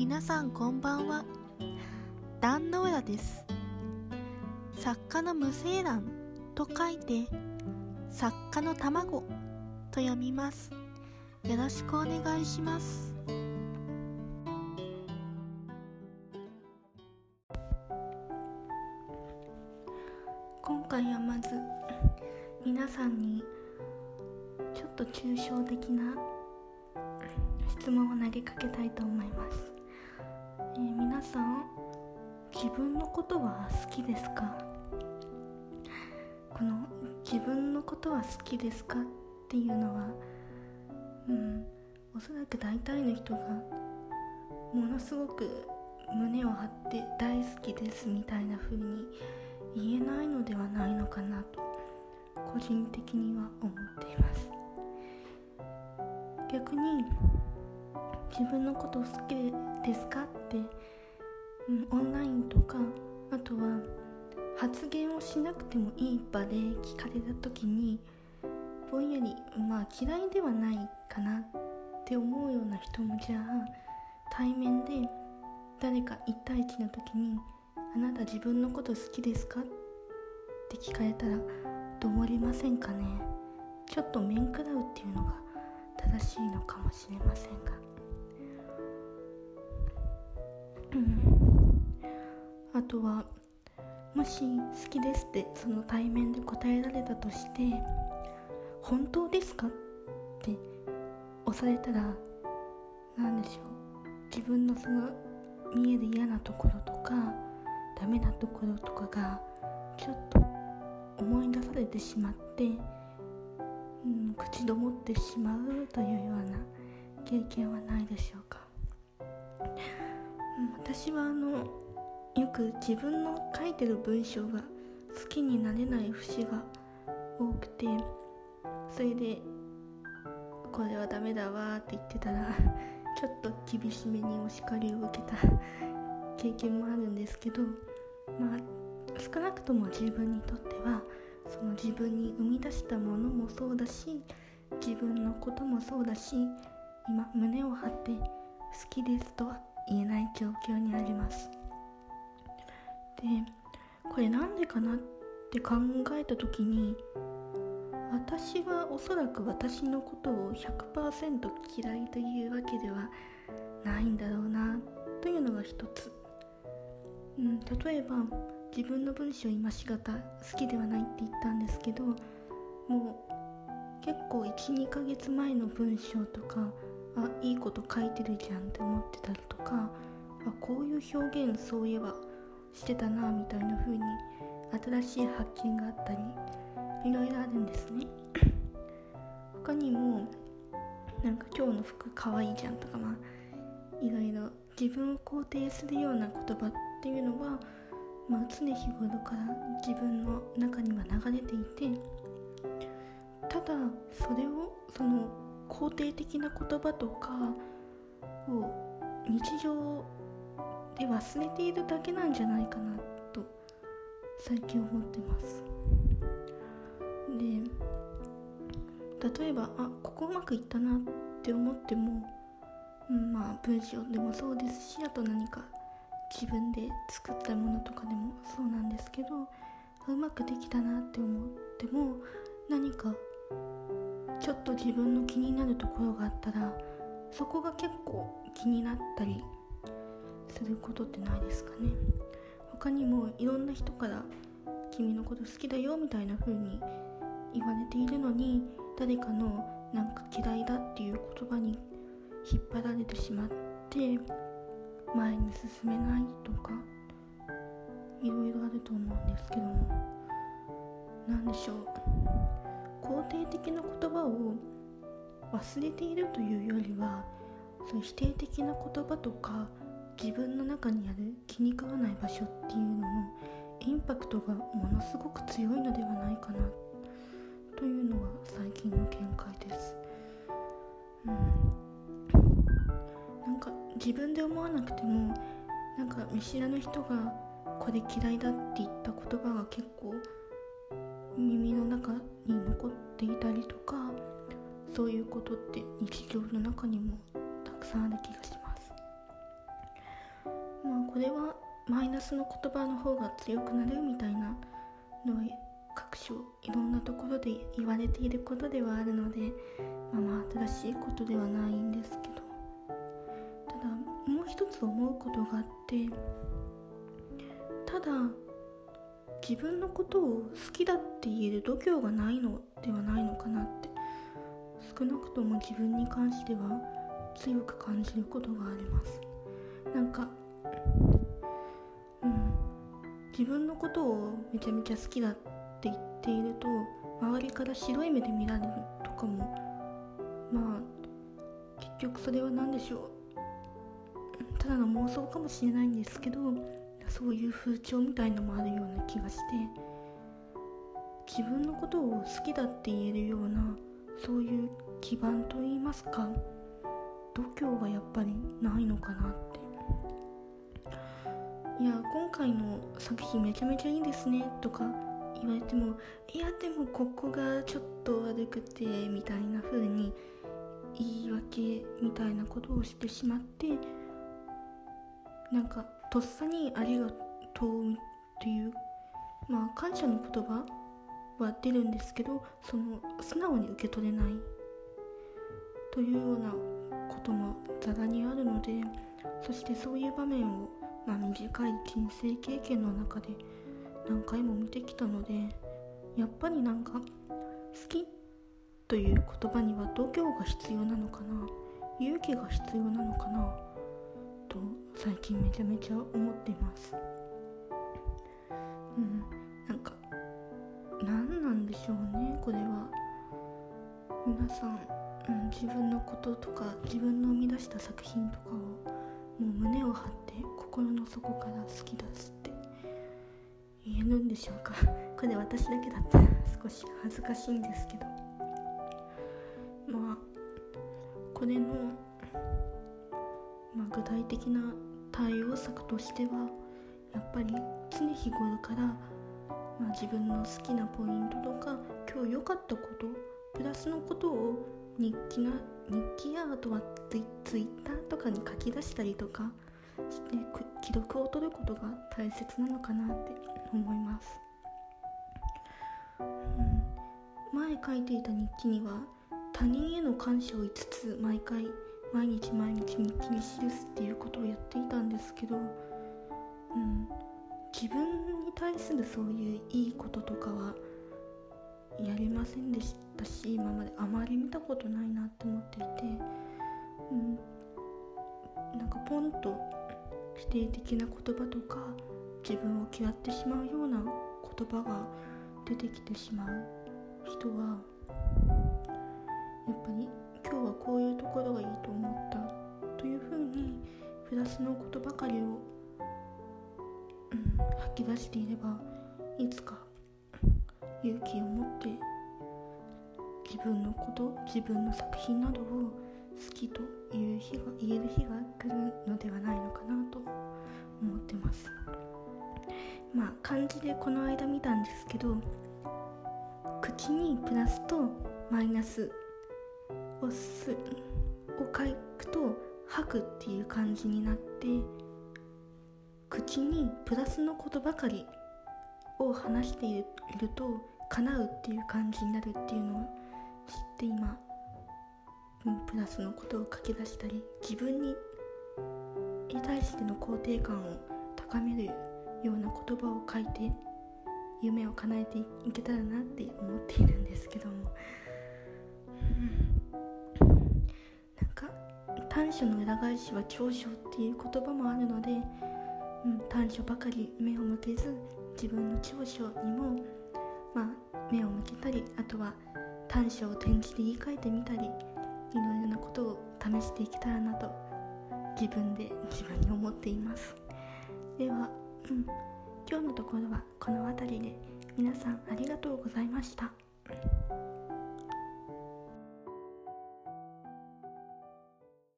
皆さんこんばんは。壇ノ浦です。作家の無精卵と書いて作家の卵と読みます。よろしくお願いします。今回はまず皆さんにちょっと抽象的な質問を投げかけたいと思います、皆さん自分のことは好きですか？この自分のことは好きですかっていうのはうんおそらく大体の人がものすごく胸を張って大好きですみたいな風に言えないのではないのかなと個人的には思っています。逆に自分のこと好きですかって、オンラインとかあとは発言をしなくてもいい場で聞かれた時にぼんやりまあ嫌いではないかなって思うような人もじゃあ対面で誰か1対1の時に「あなた自分のこと好きですか?」って聞かれたらどう思りませんかねちょっと面食らうっていうのが正しいのかもしれませんがあとはもし好きですってその対面で答えられたとして本当ですか？って押されたら何でしょう？自分のその見える嫌なところとかダメなところとかがちょっと思い出されてしまって、うん、口どもってしまうというような経験はないでしょうか、私はあのよく自分の書いてる文章が好きになれない節が多くてそれでこれはダメだわって言ってたら ちょっと厳しめにお叱りを受けた 経験もあるんですけどまあ少なくとも自分にとってはその自分に生み出したものもそうだし自分のこともそうだし今胸を張って好きですとは言えない状況にあります。これなんでかなって考えた時に私はおそらく私のことを100%嫌いというわけではないんだろうなというのが一つ、うん、例えば自分の文章今しがた好きではないって言ったんですけどもう結構12ヶ月前の文章とかあいいこと書いてるじゃんって思ってたりとかあこういう表現そういえばしてたなみたいな風に新しい発見があったりいろいろあるんですね。他にもなんか今日の服かわいいじゃんとかまあいろいろ自分を肯定するような言葉っていうのは、まあ、常日頃から自分の中には流れていてただそれをその肯定的な言葉とかを日常で忘れているだけなんじゃないかなと最近思ってます。で例えばあここうまくいったなって思っても、うん、まあ文章でもそうですしあと何か自分で作ったものとかでもそうなんですけどうまくできたなって思っても何かちょっと自分の気になるところがあったらそこが結構気になったりすることってないですかね。他にもいろんな人から君のこと好きだよみたいな風に言われているのに誰かのなんか嫌いだっていう言葉に引っ張られてしまって前に進めないとかいろいろあると思うんですけども。何でしょう。肯定的な言葉を忘れているというよりはそう否定的な言葉とか自分の中にある気に食わない場所っていうののインパクトがものすごく強いのではないかなというのが最近の見解です。うん、なんか自分で思わなくてもなんか見知らぬ人がこれ嫌いだって言った言葉が結構耳の中に残っていたりとかそういうことって日常の中にもたくさんある気がします。まあこれはマイナスの言葉の方が強くなるみたいなのは各所いろんなところで言われていることではあるのでまあまあ新しいことではないんですけどただもう一つ思うことがあってただ自分のことを好きだって言える度胸がないのではないのかなって少なくとも自分に関しては強く感じることがあります。なんかうん。自分のことをめちゃめちゃ好きだって言っていると周りから白い目で見られるとかもまあ結局それは何でしょう。ただの妄想かもしれないんですけどそういう風潮みたいのもあるような気がして自分のことを好きだって言えるようなそういう基盤といいますか度胸がやっぱりないのかなっていや今回の作品めちゃめちゃいいですねとか言われてもいやでもここがちょっと悪くてみたいな風に言い訳みたいなことをしてしまってなんかとっさにありがとうっていうまあ感謝の言葉は出るんですけどその素直に受け取れないというようなこともざらにあるのでそしてそういう場面を、まあ、短い人生経験の中で何回も見てきたのでやっぱりなんか好きという言葉には度胸が必要なのかな勇気が必要なのかなと最近めちゃめちゃ思っています。うんなんか何なんでしょうねこれは。皆さん、うん、自分のこととか自分の生み出した作品とかをもう胸を張って心の底から好きですって。言えるんでしょうか？これ私だけだったら少し恥ずかしいんですけど。まあこれの、まあ、具体的な対応策としてはやっぱり常日頃から、まあ、自分の好きなポイントとか今日良かったことプラスのことを日記な日記やあとはツイツイッターとかに書き出したりとかして記録を取ることが大切なのかなって思います、うん、前書いていた日記には他人への感謝を5つ毎回毎日毎日日記に記すっていうことをやっていたんですけど、うん、自分に対するそういういいこととかはやりませんでしたし今まであまり見たことないなって思っていて、うん、なんかポンと否定的な言葉とか自分を嫌ってしまうような言葉が出てきてしまう人はやっぱり今日はこういうところがいいと思ったというふうにプラスのことばかりを、うん、吐き出していればいつか勇気を持って自分のこと自分の作品などを好きという日が言える日が来るのではないのかなと思ってます。まあ漢字でこの間見たんですけど口にプラスとマイナスをすを書くと吐くっていう感じになって口にプラスのことばかりを話していると叶うっていう感じになるっていうのを知って今、プラスのことを書き出したり自分に対しての肯定感を高めるような言葉を書いて夢を叶えていけたらなって思っているんですけども、うん、なんか短所の裏返しは長所っていう言葉もあるので、うん、短所ばかり目を向けず自分の長所にも、まあ、目を向けたりあとは短所を転じて言い換えてみたりいろいろなことを試していけたらなと自分で自分に思っていますでは、うん、今日のところはこの辺りで皆さんありがとうございました。